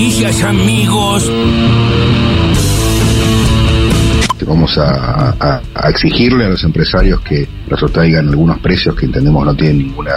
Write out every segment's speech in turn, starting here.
noticias, amigos. Vamos a, a- a exigirle a los empresarios que nos traigan algunos precios que entendemos no tienen ninguna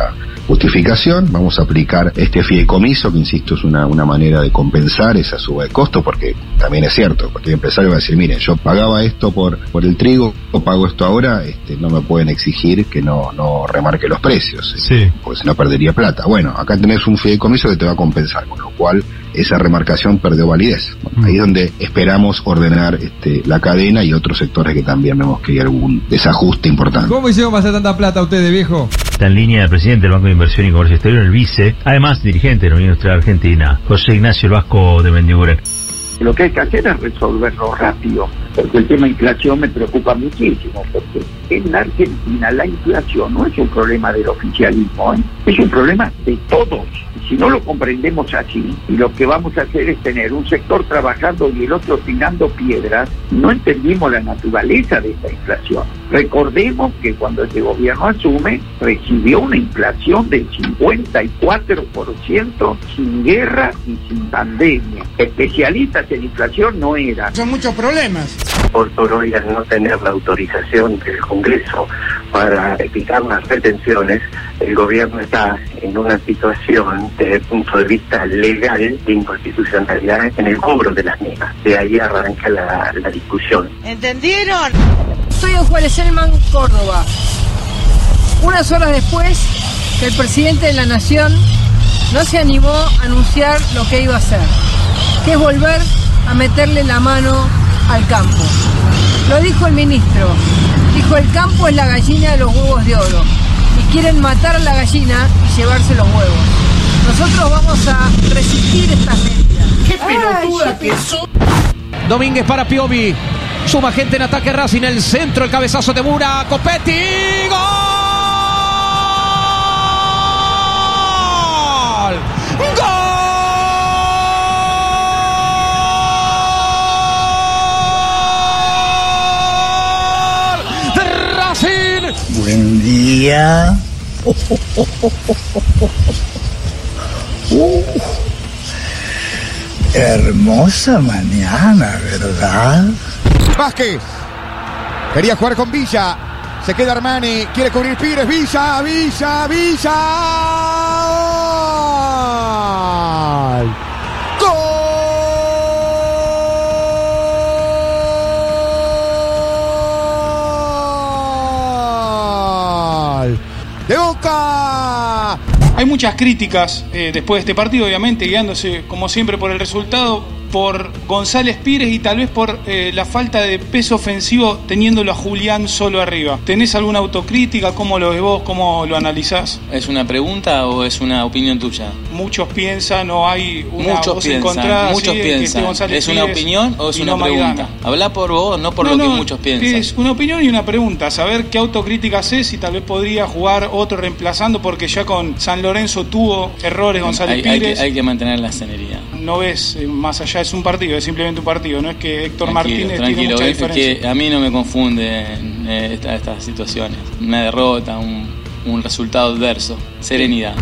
justificación. Vamos a aplicar este fideicomiso, que insisto es una, una manera de compensar esa suba de costo, porque también es cierto, cualquier empresario va a decir, miren, yo pagaba esto por, por el trigo, o pago esto ahora, este, no me pueden exigir que no, no remarque los precios, Sí. porque si no perdería plata. Bueno, acá tenés un fideicomiso que te va a compensar, con lo cual esa remarcación perdió validez. Bueno, Ahí es donde esperamos ordenar este, la cadena y otros sectores que también vemos que hay algún desajuste importante. ¿Cómo hicieron para hacer tanta plata ustedes, viejo? Está en línea el presidente del Banco de Inversión y Comercio Exterior, el vice, además dirigente de la Unión Industrial Argentina, José Ignacio Vasco de Mendiguren. Lo que hay que hacer es resolverlo rápido, porque el tema inflación me preocupa muchísimo, porque en la Argentina la inflación no es un problema del oficialismo, ¿eh? es un problema de todos. Si no lo comprendemos así, y lo que vamos a hacer es tener un sector trabajando y el otro tirando piedras, no entendimos la naturaleza de esta inflación. Recordemos que cuando este gobierno asume, recibió una inflación del 54% sin guerra y sin pandemia. Especialistas en inflación no eran. Son muchos problemas. por hoy al no tener la autorización del Congreso para evitar las retenciones, el gobierno está en una situación desde el punto de vista legal de inconstitucionalidad en el cobro de las mismas. De ahí arranca la, la discusión. ¿Entendieron? Soy en Juárez Selman, Córdoba. Unas horas después que el presidente de la Nación no se animó a anunciar lo que iba a hacer, que es volver a meterle la mano al campo. Lo dijo el ministro. Dijo, el campo es la gallina de los huevos de oro. Y quieren matar a la gallina y llevarse los huevos. Nosotros vamos a resistir estas medidas. ¡Qué pelotuda que Domínguez para Piovi. Suma gente en ataque Racing. El centro, el cabezazo de Mura. Copetti. ¡Gol! ¡Gol! Buen día. Uh, hermosa mañana, ¿verdad? Vázquez. Quería jugar con Villa. Se queda Armani. Quiere cubrir Pires. Villa, Villa, Villa. ¡Gol! ¡De Boca! Hay muchas críticas eh, después de este partido, obviamente, guiándose como siempre por el resultado, por González Pires y tal vez por eh, la falta de peso ofensivo teniéndolo a Julián solo arriba. ¿Tenés alguna autocrítica? ¿Cómo lo ves vos? ¿Cómo lo analizás? ¿Es una pregunta o es una opinión tuya? Muchos piensan o hay una muchos voz piensan, encontrada. muchos esté piensan. González ¿Es una opinión o es una no pregunta? Maidana. Habla por vos, no por No, lo que no, muchos piensan. Es una opinión y una pregunta. Saber qué autocrítica haces y tal vez podría jugar otro reemplazando, porque ya con San Lorenzo tuvo errores González hay, hay Pires. que, hay que mantener la senería. No ves eh, más allá, es un partido, es simplemente un partido. No es que Héctor Tranquilo, Martínez tiene tranquilo. mucha Es diferencia. que a mí no me confunde eh, esta- estas situaciones. Una derrota, un, un resultado adverso. Serenidad.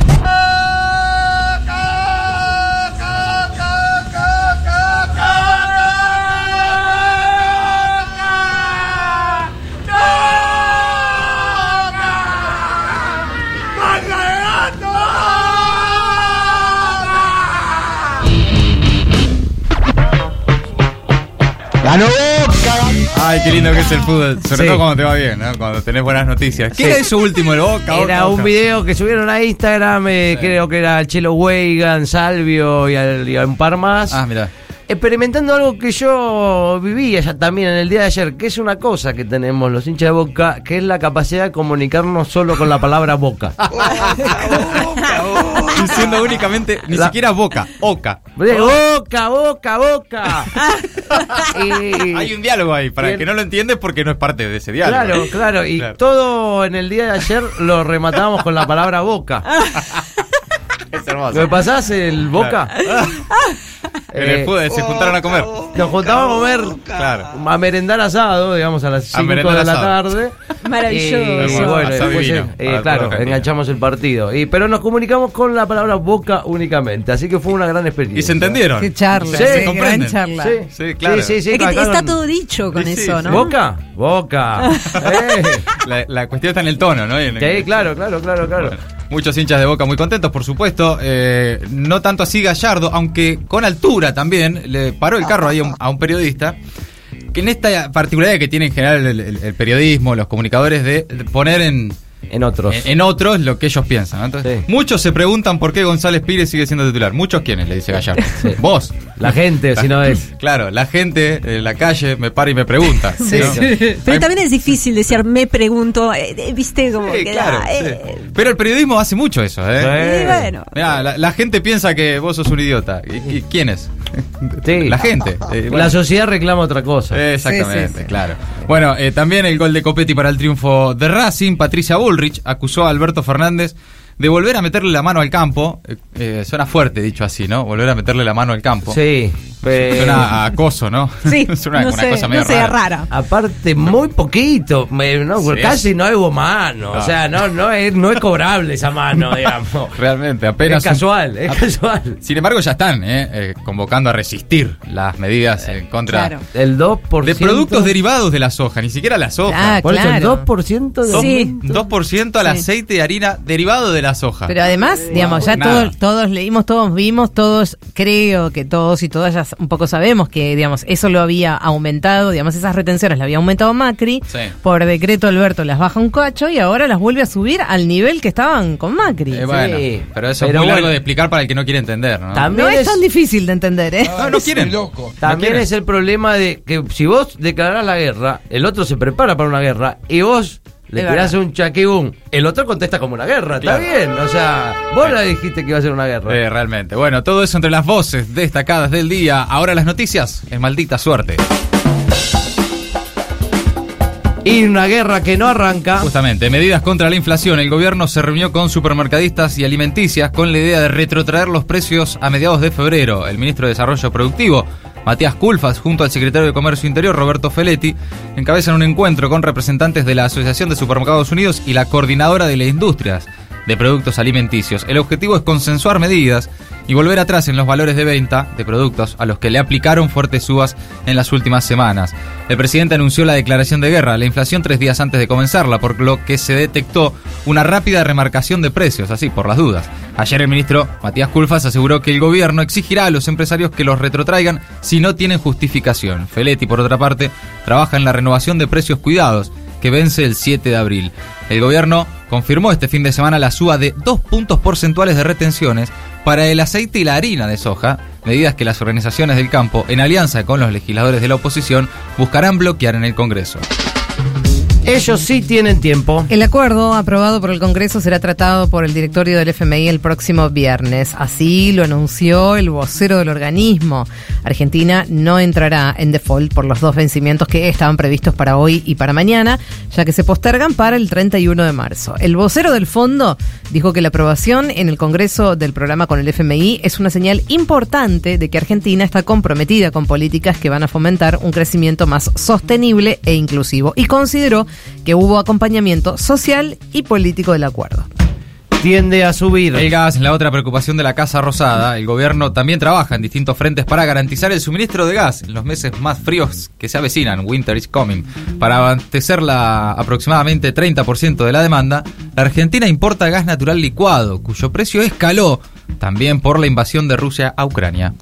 ¡Ganó Boca! Ay, qué lindo que es el fútbol. Sobre Sí. todo cuando te va bien, ¿no? Cuando tenés buenas noticias. ¿Qué Sí. era eso último de Boca? Era Boca, un Boca? video que subieron a Instagram, eh, creo que era Chelo Weigan, Salvio y, al- y a un par más. Ah, mira. Experimentando algo que yo vivía ya también en el día de ayer, que es una cosa que tenemos los hinchas de boca, que es la capacidad de comunicarnos solo con la palabra boca. Diciendo únicamente, ni La- siquiera Boca, Oca. Boca, boca, boca. Y- Hay un diálogo ahí. Para el que no lo entiende, porque no es parte de ese diálogo. Claro, claro. Y Claro. todo en el día de ayer lo rematamos con la palabra boca. Es hermoso. ¿Me pasás el boca? En el fútbol se juntaron a comer. Nos juntamos a comer, Claro. a merendar asado, digamos, a las 5 merendar de la asado. tarde. Maravilloso. Y, Bueno, después, eh, claro, enganchamos el partido. Y, pero nos comunicamos con la palabra boca únicamente, así que fue una gran experiencia. Y se entendieron. Qué charla, Se- Sí, se gran charla. Sí, Sí, claro. Sí, sí, sí, Es que está todo dicho con eso. ¿no? ¿Boca? Boca. Eh. La, la cuestión está en el tono, ¿no? Y en el- Sí, claro, claro, claro, claro. Bueno, muchos hinchas de Boca muy contentos, por supuesto. Eh, no tanto así Gallardo, aunque con altura también le paró el carro ahí a un, periodista. Que en esta particularidad que tiene en general el, periodismo, los comunicadores, de poner en, En otros. en, en otros lo que ellos piensan. ¿no? Entonces, Sí. Muchos se preguntan por qué González Pires sigue siendo titular. ¿Muchos quiénes? Le dice Gallardo. Sí. Vos. La gente, si no es. Claro, la gente en la calle me para y me pregunta. Sí, ¿no? sí. Pero Hay- también es difícil decir, me pregunto, eh, eh, viste, como Sí, que claro, eh, Pero el periodismo hace mucho eso, ¿eh? bueno. Mirá, la, la gente piensa que vos sos un idiota. ¿Y, y quién es? Sí. La gente. Eh, bueno. La sociedad reclama otra cosa. Exactamente, Sí, sí, sí. claro. Bueno, eh, también el gol de Copetti para el triunfo de Racing. Patricia Bullrich acusó a Alberto Fernández de volver a meterle la mano al campo. Eh, eh, suena fuerte dicho así, ¿no? Volver a meterle la mano al campo. Sí. Eh, Suena a acoso, ¿no? Sí, es una, no una sé, cosa medio no sé, rara. rara. Aparte, muy poquito, me- no, Sí. casi no hubo mano. No. O sea, no, no, es, no es cobrable esa mano, digamos. Realmente, apenas. Es casual, es casual. Sin embargo, ya están eh, eh, convocando a resistir las medidas en contra Claro. El 2%. de productos derivados de la soja, ni siquiera la soja. Ah, Por eso el claro. 2% de Dos- Sí. 2% al Sí. aceite de harina derivado de la soja. Pero además, digamos, ya Nada. todos, todos leímos, todos vimos, todos creo que todos y todas ya un poco sabemos que, digamos, eso lo había aumentado, digamos, esas retenciones las había aumentado Macri. Sí. Por decreto Alberto las baja un cacho y ahora las vuelve a subir al nivel que estaban con Macri. Eh, bueno, Sí. pero eso Pero es muy largo bueno. de explicar para el que no quiere entender, ¿no? También no es es- tan difícil de entender, ¿eh? No, no quieren. También quieren. es el problema de que si vos declarás la guerra, el otro se prepara para una guerra y vos le Es tirás verdad. un chaquibún, el otro contesta como una guerra. Claro. Está bien, o sea, vos le dijiste que iba a ser una guerra. Eh, realmente. Bueno, todo eso entre las voces destacadas del día. Ahora las noticias. Es maldita suerte. Y una guerra que no arranca. Justamente, medidas contra la inflación. El gobierno se reunió con supermercadistas y alimenticias con la idea de retrotraer los precios a mediados de febrero. El ministro de Desarrollo Productivo, Matías Culfas, junto al secretario de Comercio Interior, Roberto Feletti, encabezan un encuentro con representantes de la Asociación de Supermercados Unidos y la Coordinadora de las Industrias de Productos Alimenticios. El objetivo es consensuar medidas y volver atrás en los valores de venta de productos a los que le aplicaron fuertes subas en las últimas semanas. El presidente anunció la declaración de guerra la inflación tres días antes de comenzarla, por lo que se detectó una rápida remarcación de precios, así por las dudas. Ayer el ministro Matías Culfas aseguró que el gobierno exigirá a los empresarios que los retrotraigan si no tienen justificación. Feletti, por otra parte, trabaja en la renovación de precios cuidados que vence el 7 de abril. El gobierno confirmó este fin de semana la suba de dos puntos porcentuales de retenciones para el aceite y la harina de soja, medidas que las organizaciones del campo, en alianza con los legisladores de la oposición, buscarán bloquear en el Congreso. Ellos sí tienen tiempo. El acuerdo aprobado por el Congreso será tratado por el directorio del FMI el próximo viernes. Así lo anunció el vocero del organismo. Argentina no entrará en default por los dos vencimientos que estaban previstos para hoy y para mañana, ya que se postergan para el 31 de marzo. El vocero del fondo dijo que la aprobación en el Congreso del programa con el FMI es una señal importante de que Argentina está comprometida con políticas que van a fomentar un crecimiento más sostenible e inclusivo. Y consideró que hubo acompañamiento social y político del acuerdo. Tiende a subir. El gas, la otra preocupación de la Casa Rosada, el gobierno también trabaja en distintos frentes para garantizar el suministro de gas en los meses más fríos que se avecinan, winter is coming. Para abastecer la aproximadamente 30% de la demanda, la Argentina importa gas natural licuado, cuyo precio escaló también por la invasión de Rusia a Ucrania.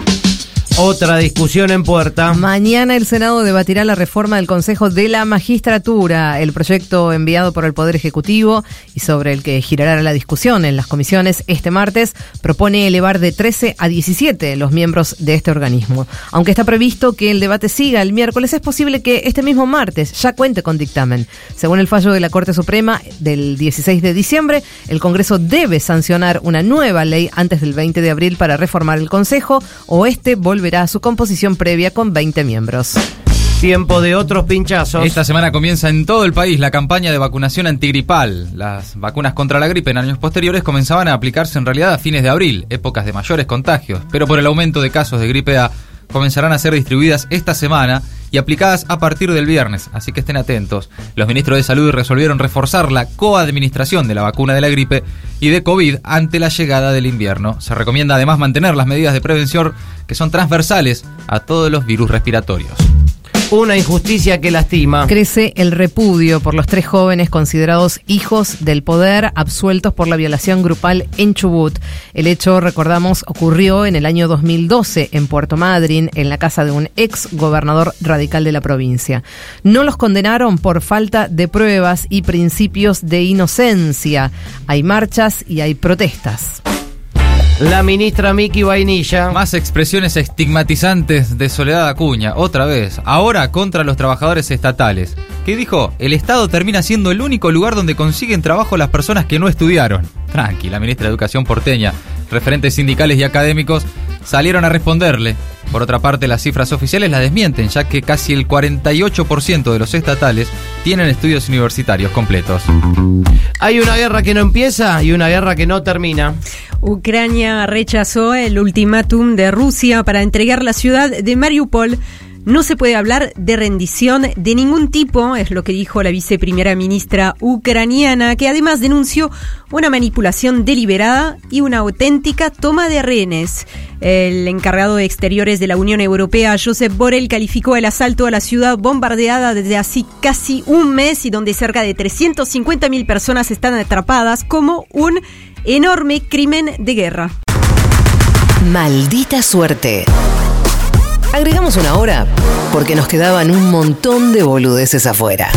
Otra discusión en puerta. Mañana el Senado debatirá la reforma del Consejo de la Magistratura, el proyecto enviado por el Poder Ejecutivo y sobre el que girará la discusión en las comisiones este martes, propone elevar de 13 a 17 los miembros de este organismo. Aunque está previsto que el debate siga el miércoles, es posible que este mismo martes ya cuente con dictamen. Según el fallo de la Corte Suprema del 16 de diciembre, el Congreso debe sancionar una nueva ley antes del 20 de abril para reformar el Consejo o este volverá a su composición previa con 20 miembros. Tiempo de otros pinchazos. Esta semana comienza en todo el país la campaña de vacunación antigripal. Las vacunas contra la gripe en años posteriores comenzaban a aplicarse en realidad a fines de abril, épocas de mayores contagios, pero por el aumento de casos de gripe A comenzarán a ser distribuidas esta semana y aplicadas a partir del viernes, así que estén atentos. Los ministros de Salud resolvieron reforzar la coadministración de la vacuna de la gripe y de COVID ante la llegada del invierno. Se recomienda además mantener las medidas de prevención que son transversales a todos los virus respiratorios. Una injusticia que lastima. Crece el repudio por los tres jóvenes considerados hijos del poder absueltos por la violación grupal en Chubut. El hecho, recordamos, ocurrió en el año 2012 en Puerto Madryn, en la casa de un ex gobernador radical de la provincia. No los condenaron por falta de pruebas y principios de inocencia. Hay marchas y hay protestas. La ministra Miki Vainilla. Más expresiones estigmatizantes de Soledad Acuña, otra vez, ahora contra los trabajadores estatales. ¿Qué dijo? El Estado termina siendo el único lugar donde consiguen trabajo las personas que no estudiaron. Tranqui, la ministra de Educación porteña, referentes sindicales y académicos salieron a responderle. Por otra parte, las cifras oficiales la desmienten, ya que casi el 48% de los estatales tienen estudios universitarios completos. Hay una guerra que no empieza y una guerra que no termina. Ucrania rechazó el ultimátum de Rusia para entregar la ciudad de Mariupol. No se puede hablar de rendición de ningún tipo, es lo que dijo la viceprimera ministra ucraniana, que además denunció una manipulación deliberada y una auténtica toma de rehenes. El encargado de exteriores de la Unión Europea, Josep Borrell, calificó el asalto a la ciudad bombardeada desde así casi un mes y donde cerca de 350.000 personas están atrapadas como un enorme crimen de guerra. Maldita suerte. Agregamos una hora porque nos quedaban un montón de boludeces afuera.